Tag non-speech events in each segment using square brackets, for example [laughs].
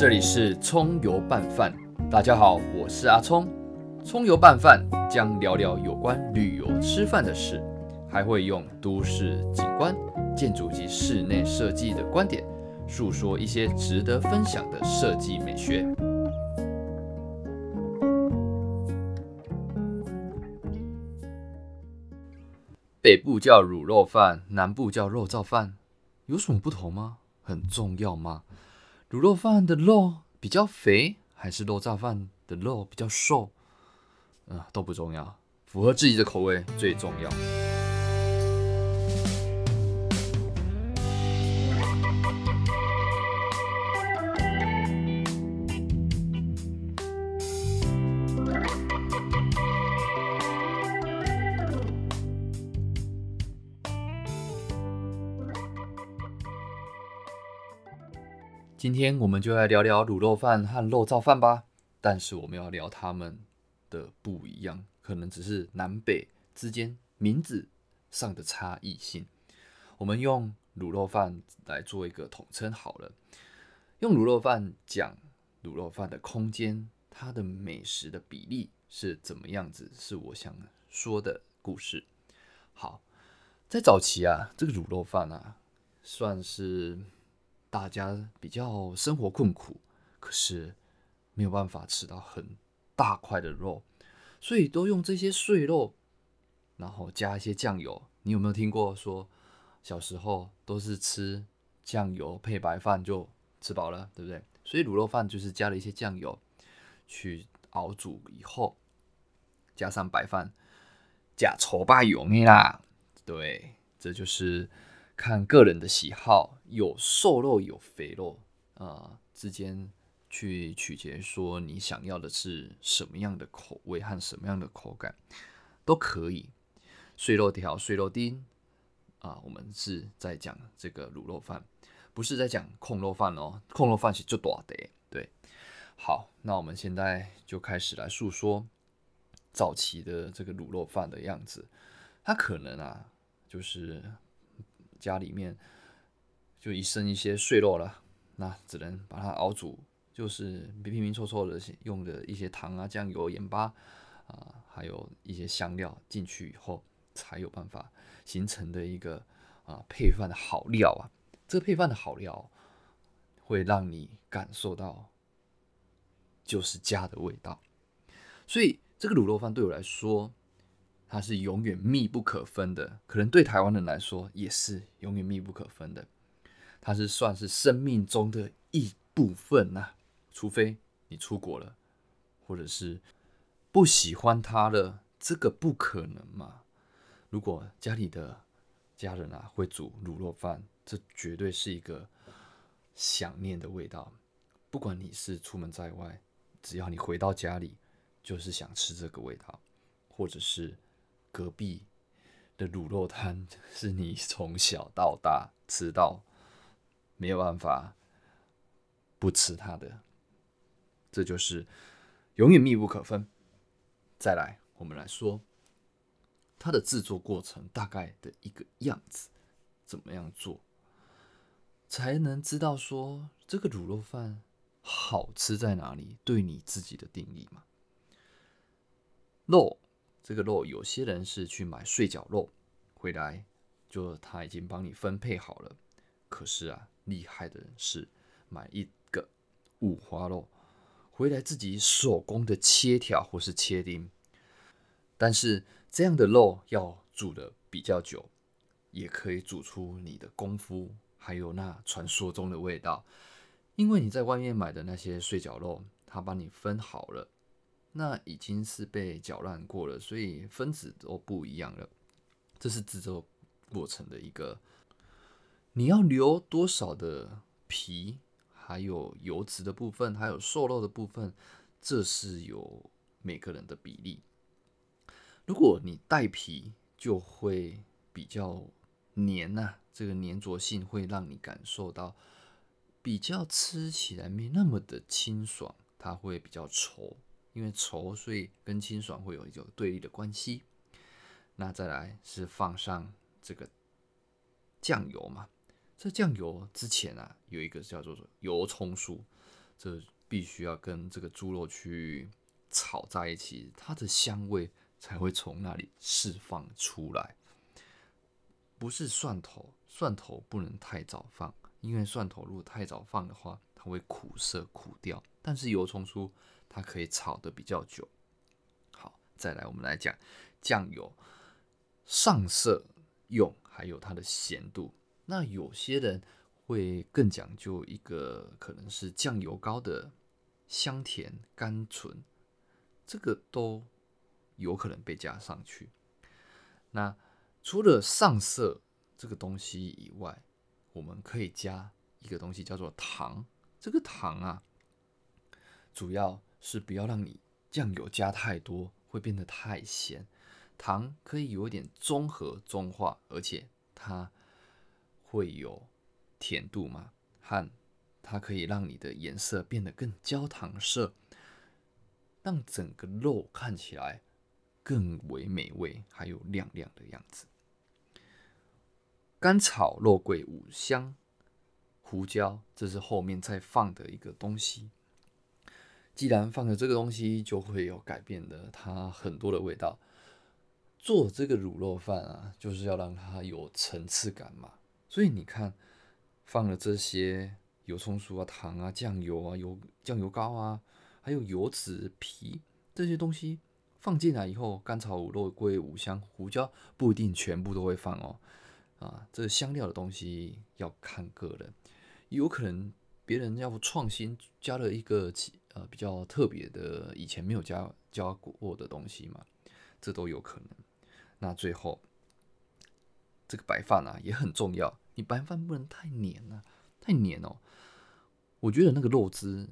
这里是葱油拌饭，大家好，我是阿葱。葱油拌饭将聊聊有关旅游吃饭的事，还会用都市景观、建筑及室内设计的观点，述说一些值得分享的设计美学。北部叫卤肉饭，南部叫肉燥饭，有什么不同吗？很重要吗？卤肉饭的肉比较肥，还是肉燥饭的肉比较瘦？嗯，都不重要，符合自己的口味最重要。今天我们就来聊聊卤肉饭和肉燥饭吧。但是我们要聊他们的不一样，可能只是南北之间名字上的差异性。我们用卤肉饭来做一个统称好了。用卤肉饭讲卤肉饭的空间，它的美食的比例是怎么样子？是我想说的故事。好，在早期啊，这个卤肉饭啊，算是。大家比较生活困苦，可是没有办法吃到很大块的肉，所以都用这些碎肉，然后加一些酱油。你有没有听过说，小时候都是吃酱油配白饭就吃饱了，对不对？所以卤肉饭就是加了一些酱油去熬煮以后，加上白饭，加稠巴油啦。对，这就是。看个人的喜好，有瘦肉有肥肉啊，之间去取决说你想要的是什么样的口味和什么样的口感都可以。碎肉条、碎肉丁啊，我们是在讲这个卤肉饭，不是在讲控肉饭哦。控肉饭是就多的，对。好，那我们现在就开始来诉说早期的这个卤肉饭的样子。它可能啊，就是。家里面就一剩一些碎肉了，那只能把它熬煮，就是拼拼凑凑的用的一些糖啊、酱油、盐巴啊，还有一些香料进去以后，才有办法形成的一个啊配饭的好料啊。这个配饭的好料会让你感受到就是家的味道，所以这个卤肉饭对我来说。它是永远密不可分的，可能对台湾人来说也是永远密不可分的。它是算是生命中的一部分呐，除非你出国了，或者是不喜欢它了，这个不可能嘛。如果家里的家人啊会煮卤肉饭，这绝对是一个想念的味道。不管你是出门在外，只要你回到家里，就是想吃这个味道，或者是。隔壁的卤肉摊 [laughs] 是你从小到大吃到没有办法不吃它的，这就是永远密不可分。再来，我们来说它的制作过程大概的一个样子，怎么样做才能知道说这个卤肉饭好吃在哪里？对你自己的定义嘛，肉。这个肉，有些人是去买碎角肉回来，就他已经帮你分配好了。可是啊，厉害的人是买一个五花肉回来，自己手工的切条或是切丁。但是这样的肉要煮的比较久，也可以煮出你的功夫，还有那传说中的味道。因为你在外面买的那些碎角肉，他帮你分好了。那已经是被搅烂过了，所以分子都不一样了。这是制作过程的一个，你要留多少的皮，还有油脂的部分，还有瘦肉的部分，这是有每个人的比例。如果你带皮，就会比较黏呐，这个粘着性会让你感受到比较吃起来没那么的清爽，它会比较稠。因为稠，所以跟清爽会有一种对立的关系。那再来是放上这个酱油嘛？这酱油之前啊，有一个叫做油葱酥，这必须要跟这个猪肉去炒在一起，它的香味才会从那里释放出来。不是蒜头，蒜头不能太早放，因为蒜头如果太早放的话，它会苦涩苦掉。但是油葱酥它可以炒的比较久。好，再来我们来讲酱油上色用，还有它的咸度。那有些人会更讲究一个，可能是酱油膏的香甜甘醇，这个都有可能被加上去。那除了上色这个东西以外，我们可以加一个东西叫做糖。这个糖啊，主要是不要让你酱油加太多，会变得太咸。糖可以有一点中和中化，而且它会有甜度嘛，和它可以让你的颜色变得更焦糖色，让整个肉看起来更为美味，还有亮亮的样子。干炒肉桂、五香、胡椒，这是后面再放的一个东西。既然放了这个东西，就会有改变的，它很多的味道。做这个卤肉饭啊，就是要让它有层次感嘛。所以你看，放了这些油葱酥啊、糖啊、酱油啊、油酱油膏啊，还有油脂皮这些东西放进来以后，干炒肉桂、五香、胡椒不一定全部都会放哦。啊，这香料的东西要看个人，有可能别人要创新加了一个呃比较特别的以前没有加加过的东西嘛，这都有可能。那最后这个白饭啊也很重要，你白饭不能太黏了，太黏哦，我觉得那个肉汁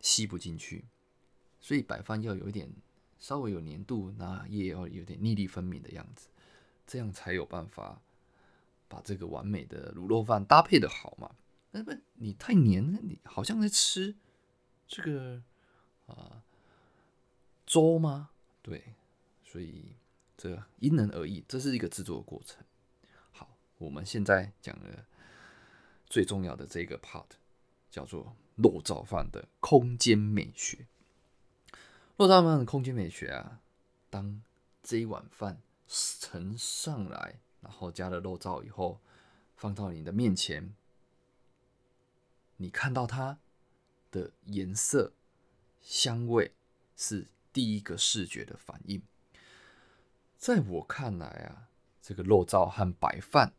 吸不进去，所以白饭要有一点稍微有黏度，那也要有点粒粒分明的样子，这样才有办法。把这个完美的卤肉饭搭配的好嘛？那不你太黏了，你好像在吃这个啊粥吗？对，所以这因人而异，这是一个制作的过程。好，我们现在讲的最重要的这个 part，叫做肉燥饭的空间美学。肉燥饭的空间美学啊，当这一碗饭盛上来。然后加了肉燥以后，放到你的面前，你看到它的颜色、香味是第一个视觉的反应。在我看来啊，这个肉燥和白饭，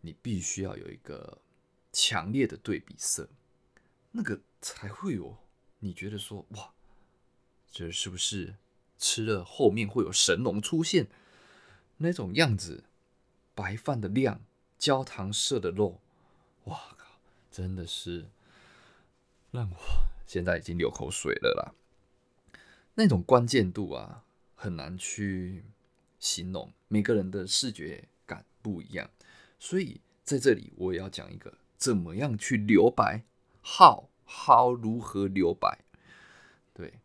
你必须要有一个强烈的对比色，那个才会有你觉得说哇，这是不是吃了后面会有神龙出现那种样子？白饭的亮，焦糖色的肉，哇靠，真的是让我现在已经流口水了啦。那种关键度啊，很难去形容，每个人的视觉感不一样。所以在这里，我也要讲一个怎么样去留白，how how 如何留白。对，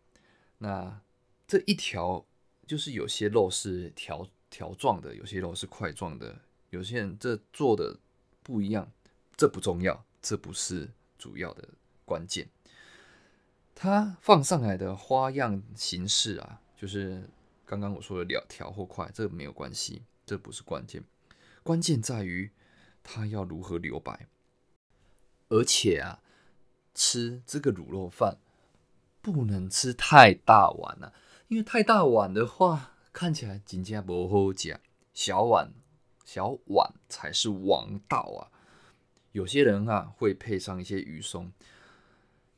那这一条就是有些肉是条条状的，有些肉是块状的。有些人这做的不一样，这不重要，这不是主要的关键。它放上来的花样形式啊，就是刚刚我说的两条或块，这没有关系，这不是关键。关键在于它要如何留白。而且啊，吃这个卤肉饭不能吃太大碗了，因为太大碗的话，看起来真正不好吃。小碗。小碗才是王道啊！有些人啊会配上一些鱼松，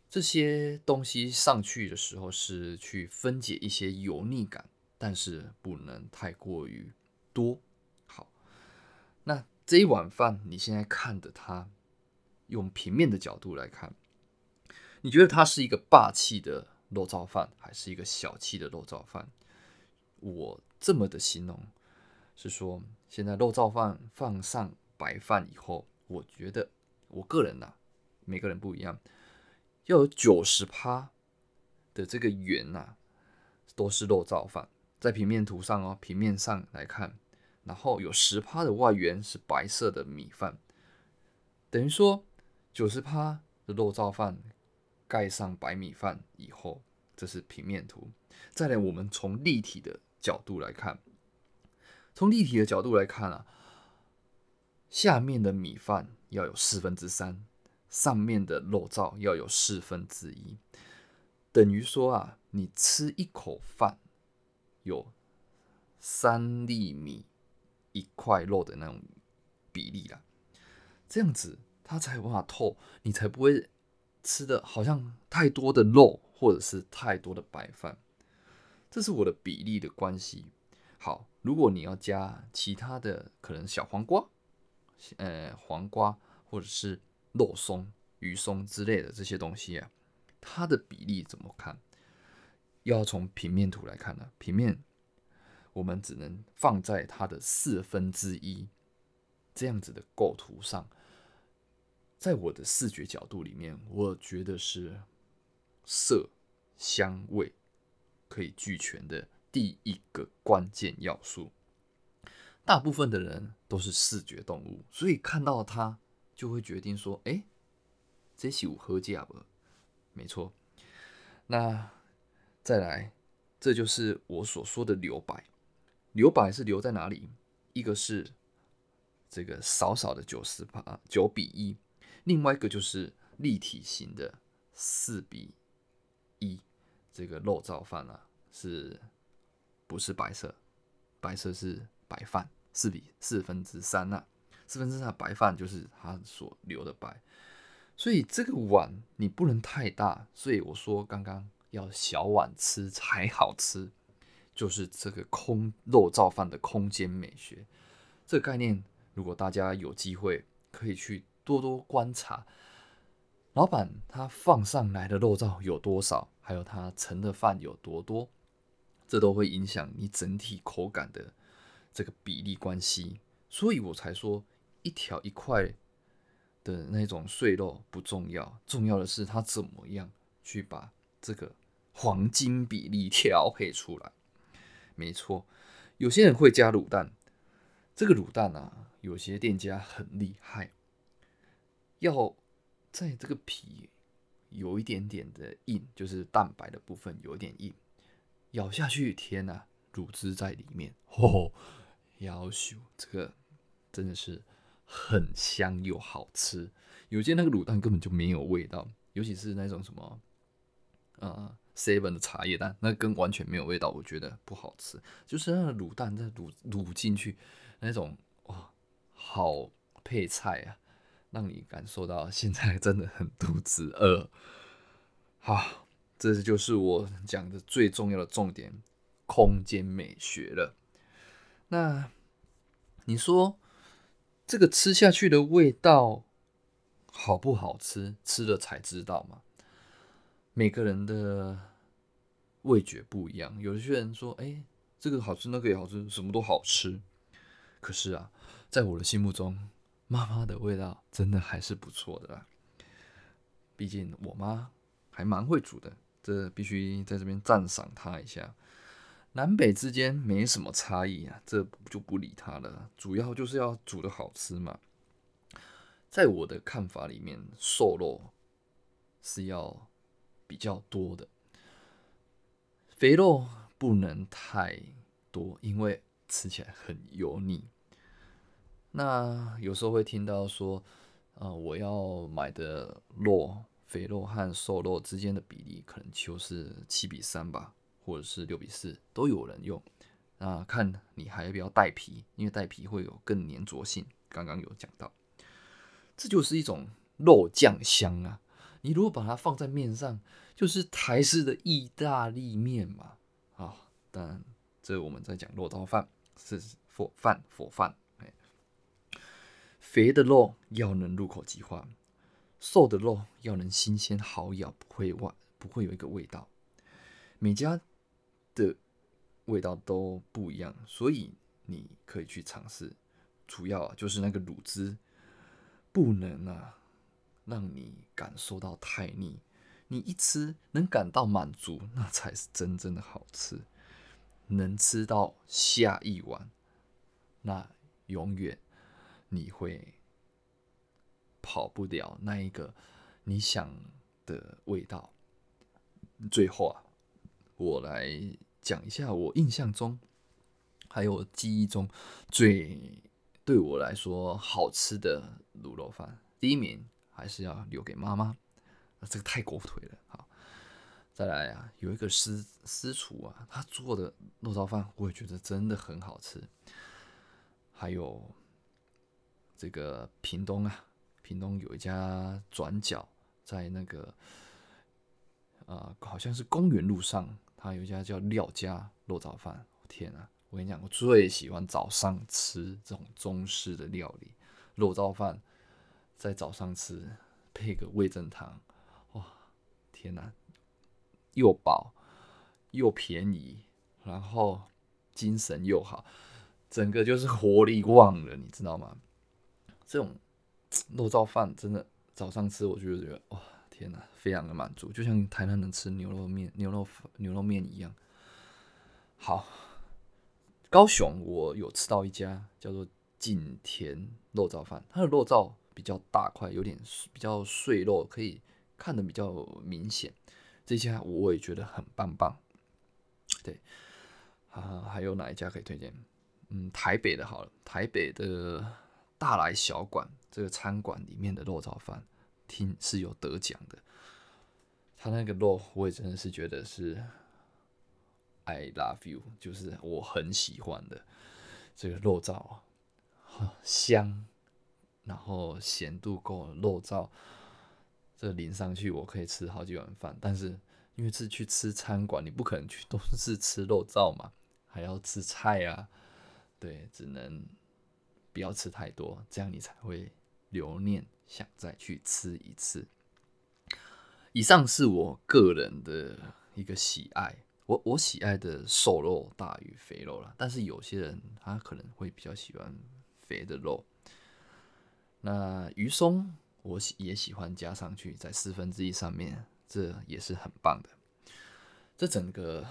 这些东西上去的时候是去分解一些油腻感，但是不能太过于多。好，那这一碗饭你现在看的它，用平面的角度来看，你觉得它是一个霸气的肉燥饭，还是一个小气的肉燥饭？我这么的形容。是说，现在肉燥饭放上白饭以后，我觉得我个人呐，每个人不一样，要有九十趴的这个圆呐，都是肉燥饭，在平面图上哦，平面上来看，然后有十趴的外圆是白色的米饭，等于说九十趴的肉燥饭盖上白米饭以后，这是平面图。再来，我们从立体的角度来看，从立体的角度来看啊，下面的米饭要有四分之三，上面的肉燥要有四分之一，等于说啊，你吃一口饭有三粒米一块肉的那种比例啦，这样子它才有办法透，你才不会。吃的好像太多的肉，或者是太多的白饭，这是我的比例的关系。好，如果你要加其他的，可能小黄瓜，呃，黄瓜或者是肉松、鱼松之类的这些东西啊，它的比例怎么看？要从平面图来看呢？平面我们只能放在它的四分之一这样子的构图上。在我的视觉角度里面，我觉得是色香味可以俱全的第一个关键要素。大部分的人都是视觉动物，所以看到它就会决定说：“哎，这是我喝价不？”没错。那再来，这就是我所说的留白。留白是留在哪里？一个是这个少少的九十八九比一。另外一个就是立体型的四比一，这个肉燥饭啊，是不是白色？白色是白饭，四比四分之三呐，四分之三的白饭就是它所留的白，所以这个碗你不能太大，所以我说刚刚要小碗吃才好吃，就是这个空肉燥饭的空间美学，这个概念，如果大家有机会可以去。多多观察，老板他放上来的肉燥有多少，还有他盛的饭有多多，这都会影响你整体口感的这个比例关系。所以我才说，一条一块的那种碎肉不重要，重要的是他怎么样去把这个黄金比例调配出来。没错，有些人会加卤蛋，这个卤蛋啊，有些店家很厉害。要在这个皮有一点点的硬，就是蛋白的部分有点硬，咬下去，天呐，乳汁在里面，[laughs] 吼哦，要求这个真的是很香又好吃。有些那个卤蛋根本就没有味道，尤其是那种什么呃 seven 的茶叶蛋，那根完全没有味道，我觉得不好吃。就是那个卤蛋在卤卤进去那种哇，好配菜啊！让你感受到现在真的很肚子饿。好，这就是我讲的最重要的重点——空间美学了。那你说这个吃下去的味道好不好吃？吃了才知道嘛。每个人的味觉不一样，有些人说：“哎，这个好吃，那个也好吃，什么都好吃。”可是啊，在我的心目中，妈妈的味道真的还是不错的啦，毕竟我妈还蛮会煮的，这必须在这边赞赏她一下。南北之间没什么差异啊，这就不理她了，主要就是要煮的好吃嘛。在我的看法里面，瘦肉是要比较多的，肥肉不能太多，因为吃起来很油腻。那有时候会听到说，呃，我要买的肉，肥肉和瘦肉之间的比例可能就是七比三吧，或者是六比四，都有人用。那看你还要不要带皮，因为带皮会有更粘着性。刚刚有讲到，这就是一种肉酱香啊。你如果把它放在面上，就是台式的意大利面嘛。啊，当然，这我们在讲肉燥饭，是火饭火饭。肥的肉要能入口即化，瘦的肉要能新鲜好咬，不会外不会有一个味道。每家的味道都不一样，所以你可以去尝试。主要就是那个卤汁不能啊，让你感受到太腻。你一吃能感到满足，那才是真正的好吃。能吃到下一碗，那永远。你会跑不了那一个你想的味道。最后啊，我来讲一下我印象中还有记忆中最对我来说好吃的卤肉饭。第一名还是要留给妈妈，这个太狗腿了。好，再来啊，有一个私私厨啊，他做的肉燥饭我也觉得真的很好吃。还有这个屏东啊，屏东有一家转角，在那个呃，好像是公园路上，他有一家叫廖家肉燥饭。天啊，我跟你讲，我最喜欢早上吃这种中式的料理，肉燥饭。在早上吃，配个味增汤，哇，天哪，又饱又便宜，然后精神又好，整个就是活力旺了，你知道吗？这种肉燥饭真的早上吃，我就觉得哇，天哪，非常的满足，就像台南人吃牛肉面、牛肉牛肉面一样。好，高雄我有吃到一家叫做景田肉燥饭，它的肉燥。比较大块，有点比较碎肉，可以看的比较明显。这家我也觉得很棒棒。对，啊，还有哪一家可以推荐？嗯，台北的好了，台北的大来小馆这个餐馆里面的肉燥饭，听是有得奖的。他那个肉，我也真的是觉得是 I love you，就是我很喜欢的这个肉燥啊，香。然后咸度够，肉燥这淋上去，我可以吃好几碗饭。但是因为是去吃餐馆，你不可能去都是吃肉燥嘛，还要吃菜啊，对，只能不要吃太多，这样你才会留念，想再去吃一次。以上是我个人的一个喜爱，我我喜爱的瘦肉大于肥肉了，但是有些人他可能会比较喜欢肥的肉。那鱼松我喜也喜欢加上去，在四分之一上面，这也是很棒的。这整个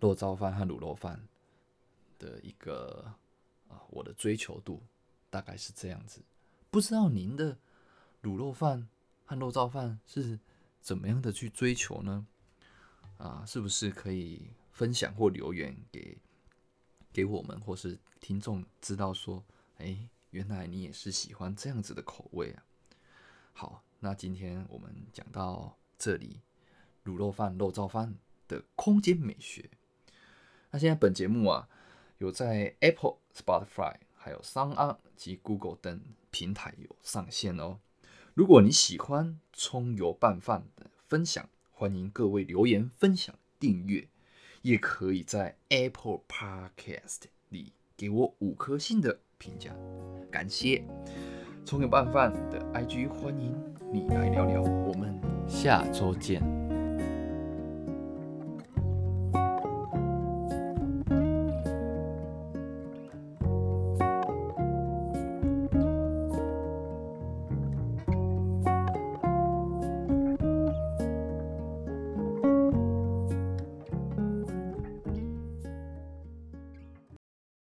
肉燥饭和卤肉饭的一个啊，我的追求度大概是这样子。不知道您的卤肉饭和肉燥饭是怎么样的去追求呢？啊，是不是可以分享或留言给给我们或是听众知道说，哎？原来你也是喜欢这样子的口味啊！好，那今天我们讲到这里，卤肉饭、肉燥饭的空间美学。那现在本节目啊，有在 Apple、Spotify、还有 Sound 及 Google 等平台有上线哦。如果你喜欢葱油拌饭的分享，欢迎各位留言分享、订阅，也可以在 Apple Podcast 里给我五颗星的。评价，感谢葱油拌饭的 IG，欢迎你来聊聊，我们下周见。